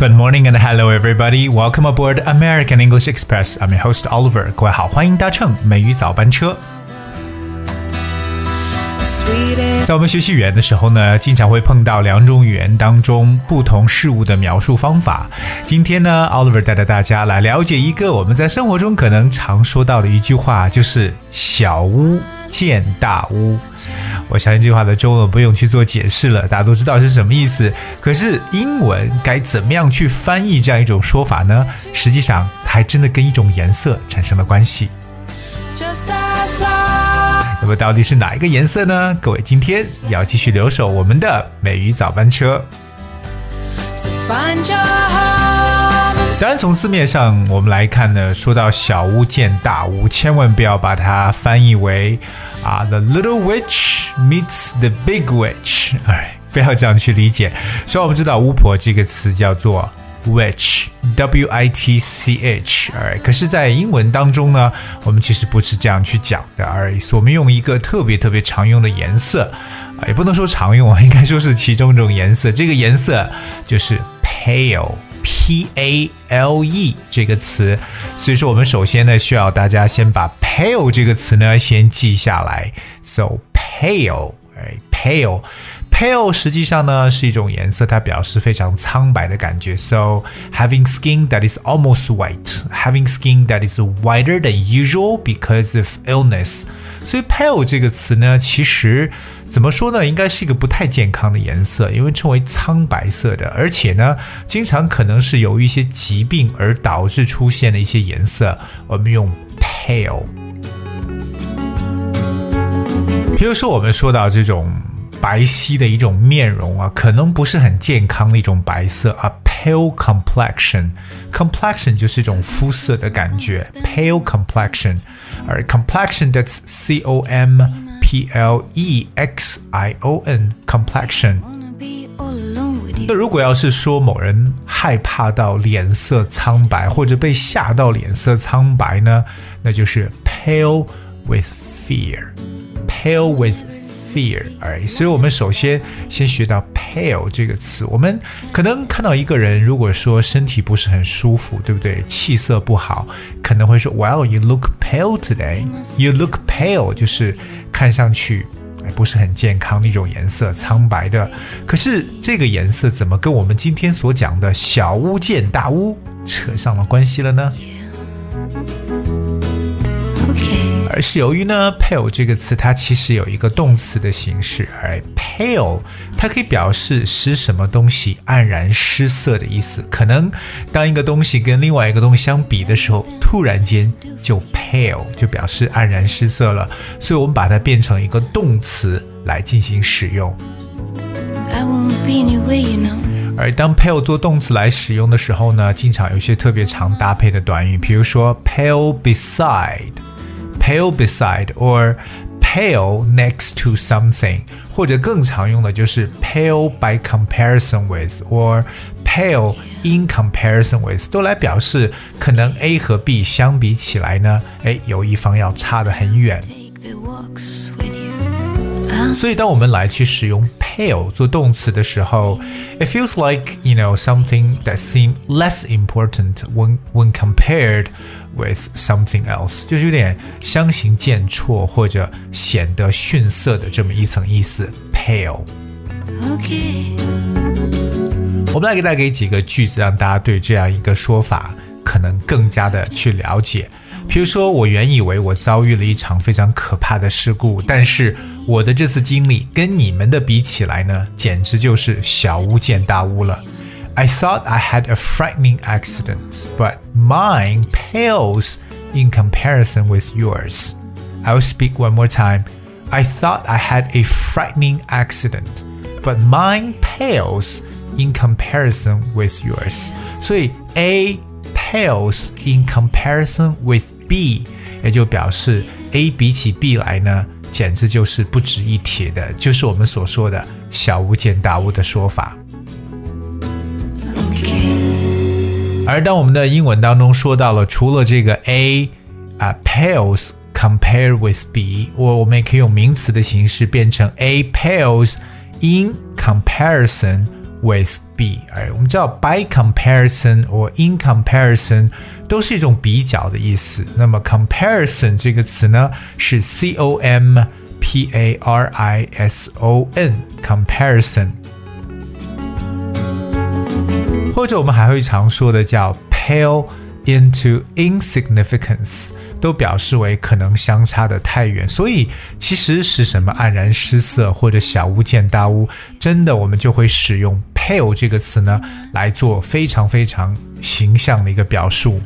Good morning and hello everybody. Welcome aboard American English Express. I'm your host Oliver. 各位好，欢迎搭乘美语早班车。在我们学习语言的时候呢，经常会碰到两种语言当中不同事物的描述方法。今天呢，Oliver 带着大家来了解一个我们在生活中可能常说到的一句话，就是“小巫见大巫”。我相信这句话的中文不用去做解释了，大家都知道是什么意思。可是英文该怎么样去翻译这样一种说法呢？实际上，它还真的跟一种颜色产生了关系。那么到底是哪一个颜色呢？各位，今天要继续留守我们的美语早班车。虽然从字面上我们来看呢，说到小巫见大巫，千万不要把它翻译为啊，the little witch meets the big witch，哎，不要这样去理解。所以我们知道巫婆这个词叫做 witch，w i t c h，哎，可是，在英文当中呢，我们其实不是这样去讲的而已。我们用一个特别特别常用的颜色，也不能说常用啊，应该说是其中一种颜色。这个颜色就是 pale。P A L E 这个词，所以说我们首先呢需要大家先把 pale 这个词呢先记下来。So pale，哎，pale。Pale 实际上呢是一种颜色，它表示非常苍白的感觉。So having skin that is almost white, having skin that is whiter than usual because of illness. 所以 pale 这个词呢，其实怎么说呢，应该是一个不太健康的颜色，因为称为苍白色的，而且呢，经常可能是由于一些疾病而导致出现的一些颜色，我们用 pale。比如说，我们说到这种。白皙的一种面容啊，可能不是很健康的一种白色啊，pale complexion，complexion 就是一种肤色的感觉，pale complexion，而 complexion that's c o m p l e x i o n complexion。那如果要是说某人害怕到脸色苍白，或者被吓到脸色苍白呢，那就是 pale with fear，pale with。 fear，哎，所以我们首先先学到 pale 这个词。我们可能看到一个人，如果说身体不是很舒服，对不对？气色不好，可能会说，Well, you look pale today. You look pale，就是看上去不是很健康的一种颜色，苍白的。可是这个颜色怎么跟我们今天所讲的小巫见大巫扯上了关系了呢？而是由于呢，pale 这个词它其实有一个动词的形式，而 pale 它可以表示使什么东西黯然失色的意思。可能当一个东西跟另外一个东西相比的时候，突然间就 pale 就表示黯然失色了。所以我们把它变成一个动词来进行使用。而当 pale 做动词来使用的时候呢，经常有些特别常搭配的短语，比如说 pale beside。pale beside or pale next to something，或者更常用的就是 pale by comparison with or pale in comparison with，都来表示可能 A 和 B 相比起来呢，哎，有一方要差得很远。所以当我们来去使用 pale 做动词的时候，it feels like you know something that seems less important when when compared with something else，就是有点相形见绌或者显得逊色的这么一层意思。pale。OK。我们来给大家给几个句子，让大家对这样一个说法可能更加的去了解。比如说，我原以为我遭遇了一场非常可怕的事故，但是我的这次经历跟你们的比起来呢，简直就是小巫见大巫了。I thought I had a frightening accident, but mine pales in comparison with yours. I'll speak one more time. I thought I had a frightening accident, but mine pales in comparison with yours. 所以 A pales in comparison with B，也就表示 A 比起 B 来呢，简直就是不值一提的，就是我们所说的小巫见大巫的说法。 而当我们的英文当中说到了除了这个 A 啊 pales compare with B，我我们也可以用名词的形式变成 A pales in comparison with B。哎，我们知道 by comparison or in comparison 都是一种比较的意思。那么 comparison 这个词呢是 C O M P A R I S O N comparison。 或者我们还会常说的叫 pale into insignificance。都表示为可能相差的太远，所以其实是什么黯然失色或者小巫见大巫，真的我们就会使用 pale 这个词呢来做非常非常形象的一个表述。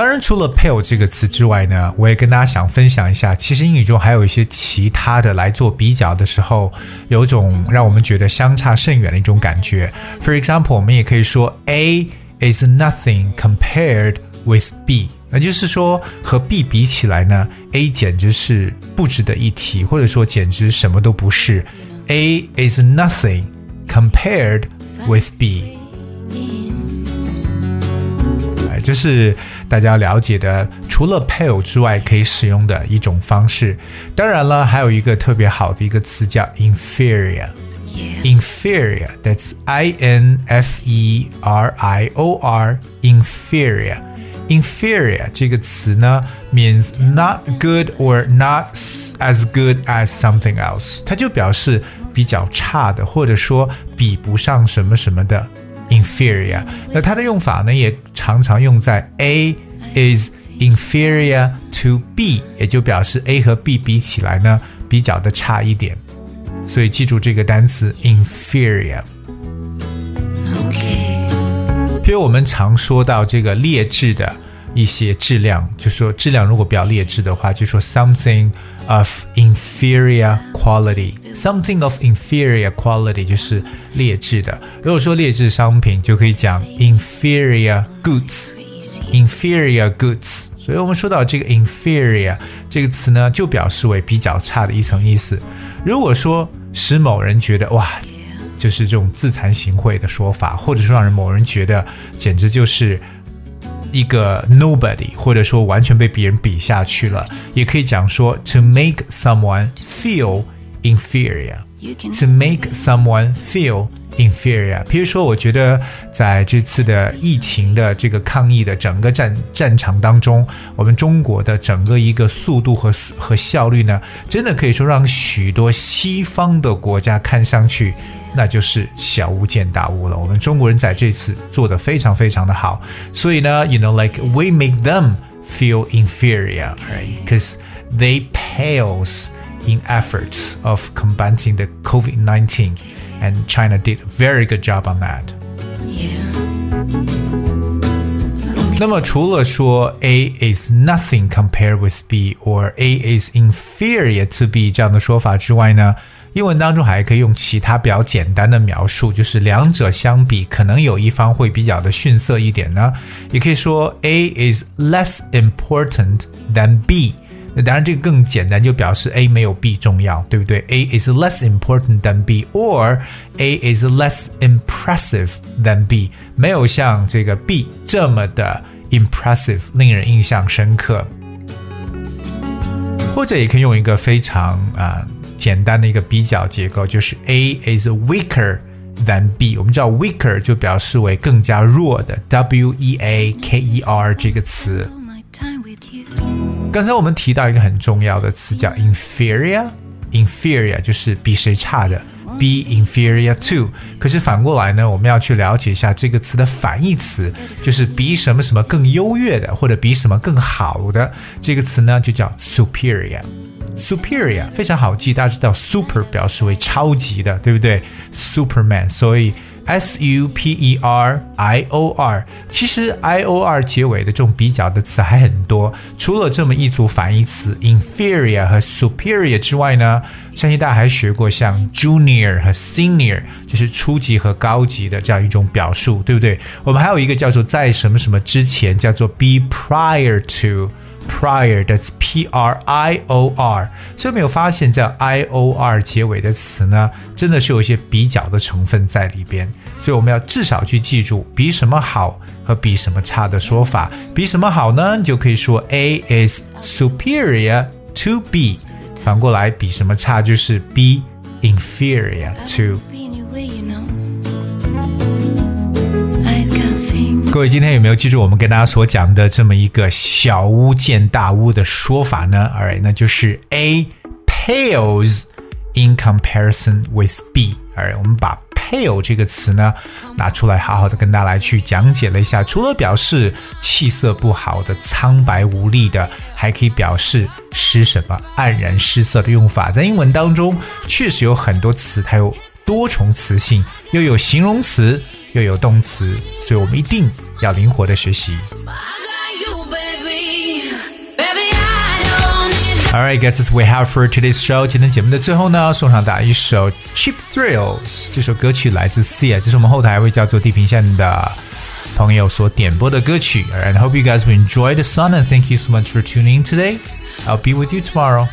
当然，除了 pale 这个词之外呢，我也跟大家想分享一下，其实英语中还有一些其他的来做比较的时候，有种让我们觉得相差甚远的一种感觉。For example，我们也可以说 A。is nothing compared with B，那就是说和 B 比起来呢，A 简直是不值得一提，或者说简直什么都不是。A is nothing compared with B。哎，这是大家了解的，除了 pale 之外可以使用的一种方式。当然了，还有一个特别好的一个词叫 inferior。inferior. That's I N F E R I O R. Inferior. Inferior 这个词呢，means not good or not as good as something else。它就表示比较差的，或者说比不上什么什么的 inferior。那它的用法呢，也常常用在 A is inferior to B，也就表示 A 和 B 比起来呢，比较的差一点。所以记住这个单词 inferior。OK。譬如我们常说到这个劣质的一些质量，就说质量如果比较劣质的话，就说 something of inferior quality。something of inferior quality 就是劣质的。如果说劣质商品，就可以讲 inferior goods。inferior goods。所以我们说到这个 inferior 这个词呢，就表示为比较差的一层意思。如果说使某人觉得哇，就是这种自惭形秽的说法，或者说让人某人觉得简直就是一个 nobody，或者说完全被别人比下去了，也可以讲说 to make someone feel inferior。to make someone feel inferior。比如说，我觉得在这次的疫情的这个抗疫的整个战战场当中，我们中国的整个一个速度和和效率呢，真的可以说让许多西方的国家看上去那就是小巫见大巫了。我们中国人在这次做的非常非常的好，所以呢，you know like we make them feel inferior, right? Because they pales in efforts of combating the COVID-19 and China did a very good job on that. Yeah. 那么除了说 A is nothing compared with B or A is inferior to B 这样的说法之外呢， 英文当中还可以用其他比较简单的描述，就是两者相比，可能有一方会比较的逊色一点呢。也可以说 A is less important than B。那当然，这个更简单，就表示 A 没有 B 重要，对不对？A is less important than B，or A is less impressive than B，没有像这个 B 这么的 impressive，令人印象深刻。或者也可以用一个非常啊简单的一个比较结构，就是 A is weaker than B。我们知道 weaker 就表示为更加弱的，W E A K E R 这个词。刚才我们提到一个很重要的词叫 inferior，inferior 就是比谁差的，be inferior to。可是反过来呢，我们要去了解一下这个词的反义词，就是比什么什么更优越的，或者比什么更好的。这个词呢就叫 superior Superior 非常好记，大家知道 super 表示为超级的，对不对？Superman，所以。S U P E R I O R，其实 I O R 结尾的这种比较的词还很多，除了这么一组反义词 inferior 和 superior 之外呢，相信大家还学过像 junior 和 senior，就是初级和高级的这样一种表述，对不对？我们还有一个叫做在什么什么之前，叫做 be prior to。Prior that's P R I O R，所以没有发现这 I O R 结尾的词呢，真的是有一些比较的成分在里边。所以我们要至少去记住比什么好和比什么差的说法。比什么好呢？你就可以说 A is superior to B。反过来比什么差就是 B inferior to。各位今天有没有记住我们跟大家所讲的这么一个小巫见大巫的说法呢？All right，那就是 A pales in comparison with B。Alright，我们把 pale 这个词呢拿出来，好好的跟大家来去讲解了一下。除了表示气色不好的、苍白无力的，还可以表示失什么、黯然失色的用法。在英文当中，确实有很多词，它有多重词性，又有形容词。又有动词，所以我们一定要灵活的学习。All right, guys, that's we have for today's show. 今天节目的最后呢，送上大家一首《Cheap Thrills》。这首歌曲来自 Sia，这是我们后台一位叫做地平线的朋友所点播的歌曲。And I hope you guys will enjoy the song and thank you so much for tuning in today. I'll be with you tomorrow.